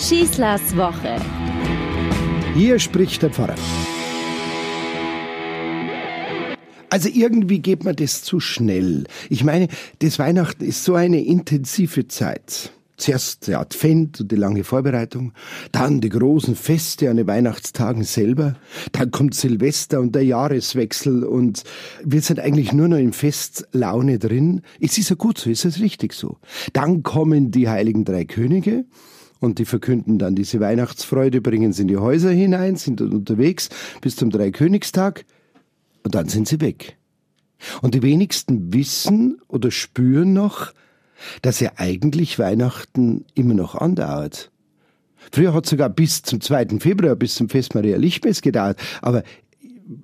Schießlers Woche. Hier spricht der Pfarrer. Also irgendwie geht mir das zu schnell. Ich meine, das Weihnachten ist so eine intensive Zeit. Zuerst der Advent und die lange Vorbereitung, dann die großen Feste an den Weihnachtstagen selber, dann kommt Silvester und der Jahreswechsel und wir sind eigentlich nur noch in Festlaune drin. Es ist ja gut so, ist es richtig so. Dann kommen die heiligen drei Könige und die verkünden dann diese Weihnachtsfreude, bringen sie in die Häuser hinein, sind unterwegs bis zum Dreikönigstag und dann sind sie weg. Und die wenigsten wissen oder spüren noch, dass ja eigentlich Weihnachten immer noch andauert. Früher hat sogar bis zum 2. Februar, bis zum Fest Maria Lichtmess gedauert, aber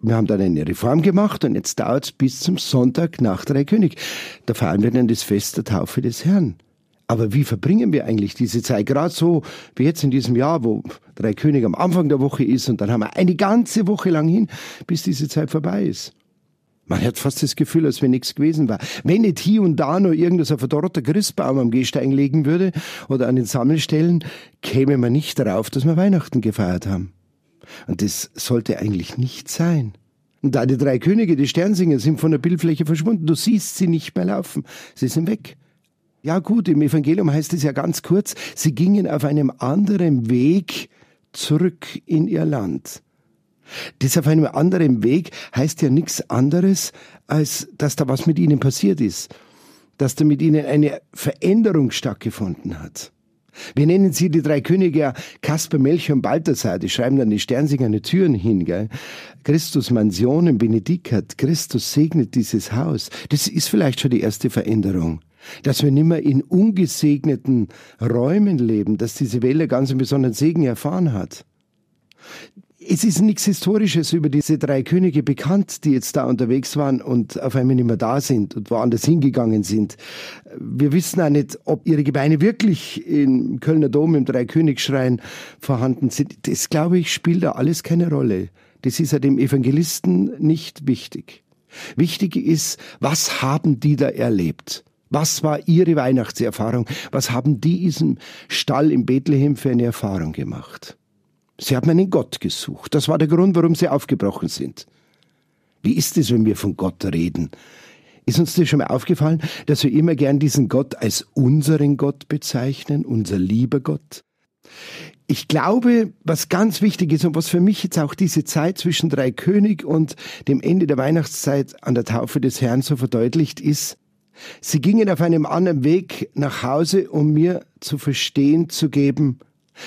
wir haben dann eine Reform gemacht und jetzt dauert es bis zum Sonntag nach Dreikönig. Da feiern wir dann das Fest der Taufe des Herrn. Aber wie verbringen wir eigentlich diese Zeit? Gerade so wie jetzt in diesem Jahr, wo Drei König am Anfang der Woche ist und dann haben wir eine ganze Woche lang hin, bis diese Zeit vorbei ist. Man hat fast das Gefühl, als wenn nichts gewesen war. Wenn nicht hier und da noch irgendwas ein verdorrter Christbaum am Gehstein legen würde oder an den Sammelstellen, käme man nicht darauf, dass wir Weihnachten gefeiert haben. Und das sollte eigentlich nicht sein. Und da die drei Könige, die Sternsinger, sind von der Bildfläche verschwunden. Du siehst sie nicht mehr laufen. Sie sind weg. Ja gut, im Evangelium heißt es ja ganz kurz, sie gingen auf einem anderen Weg zurück in ihr Land. Das auf einem anderen Weg heißt ja nichts anderes, als dass da was mit ihnen passiert ist, dass da mit ihnen eine Veränderung stattgefunden hat. Wir nennen sie die drei Könige ja Kasper, Melchior und Balthasar. Die schreiben dann die Sternsingerne Türen hin. Gell? Christus Mansionen Benedicat. Christus segnet dieses Haus. Das ist vielleicht schon die erste Veränderung. Dass wir nimmer in ungesegneten Räumen leben, dass diese Welle ganz einen besonderen Segen erfahren hat. Es ist nichts Historisches über diese drei Könige bekannt, die jetzt da unterwegs waren und auf einmal nicht mehr da sind und woanders hingegangen sind. Wir wissen auch nicht, ob ihre Gebeine wirklich im Kölner Dom im Dreikönigsschrein vorhanden sind. Das, glaube ich, spielt da alles keine Rolle. Das ist ja dem Evangelisten nicht wichtig. Wichtig ist, was haben die da erlebt? Was war ihre Weihnachtserfahrung? Was haben die diesem Stall in Bethlehem für eine Erfahrung gemacht? Sie haben einen Gott gesucht. Das war der Grund, warum sie aufgebrochen sind. Wie ist es, wenn wir von Gott reden? Ist uns das schon mal aufgefallen, dass wir immer gern diesen Gott als unseren Gott bezeichnen, unser lieber Gott? Ich glaube, was ganz wichtig ist und was für mich jetzt auch diese Zeit zwischen drei König und dem Ende der Weihnachtszeit an der Taufe des Herrn so verdeutlicht ist, sie gingen auf einem anderen Weg nach Hause, um mir zu verstehen zu geben,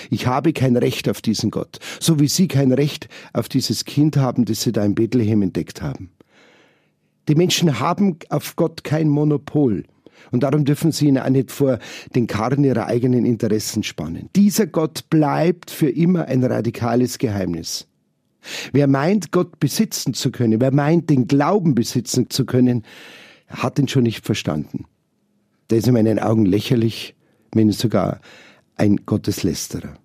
ich habe kein Recht auf diesen Gott, so wie Sie kein Recht auf dieses Kind haben, das Sie da in Bethlehem entdeckt haben. Die Menschen haben auf Gott kein Monopol. Und darum dürfen sie ihn auch nicht vor den Karren ihrer eigenen Interessen spannen. Dieser Gott bleibt für immer ein radikales Geheimnis. Wer meint, Gott besitzen zu können, wer meint, den Glauben besitzen zu können, hat ihn schon nicht verstanden. Der ist in meinen Augen lächerlich, wenn nicht sogar ein Gotteslästerer.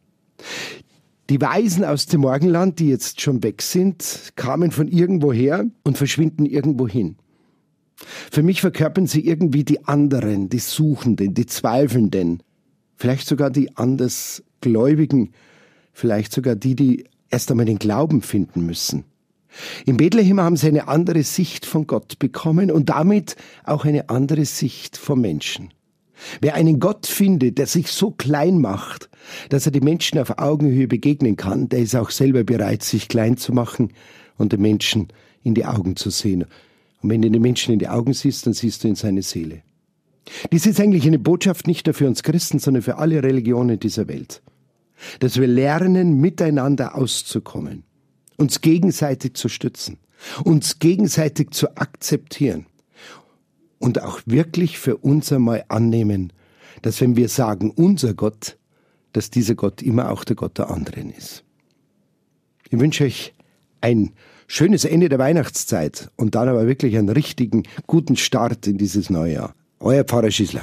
Die Weisen aus dem Morgenland, die jetzt schon weg sind, kamen von irgendwoher und verschwinden irgendwo hin. Für mich verkörpern sie irgendwie die anderen, die Suchenden, die Zweifelnden, vielleicht sogar die Andersgläubigen, vielleicht sogar die, die erst einmal den Glauben finden müssen. In Bethlehem haben sie eine andere Sicht von Gott bekommen und damit auch eine andere Sicht vom Menschen. Wer einen Gott findet, der sich so klein macht, dass er die Menschen auf Augenhöhe begegnen kann, der ist auch selber bereit, sich klein zu machen und den Menschen in die Augen zu sehen. Und wenn du den Menschen in die Augen siehst, dann siehst du in seine Seele. Dies ist eigentlich eine Botschaft nicht nur für uns Christen, sondern für alle Religionen dieser Welt. Dass wir lernen, miteinander auszukommen, uns gegenseitig zu stützen, uns gegenseitig zu akzeptieren und auch wirklich für uns einmal annehmen, dass wenn wir sagen, unser Gott, dass dieser Gott immer auch der Gott der anderen ist. Ich wünsche euch ein schönes Ende der Weihnachtszeit und dann aber wirklich einen richtigen, guten Start in dieses neue Jahr. Euer Pfarrer Schießler.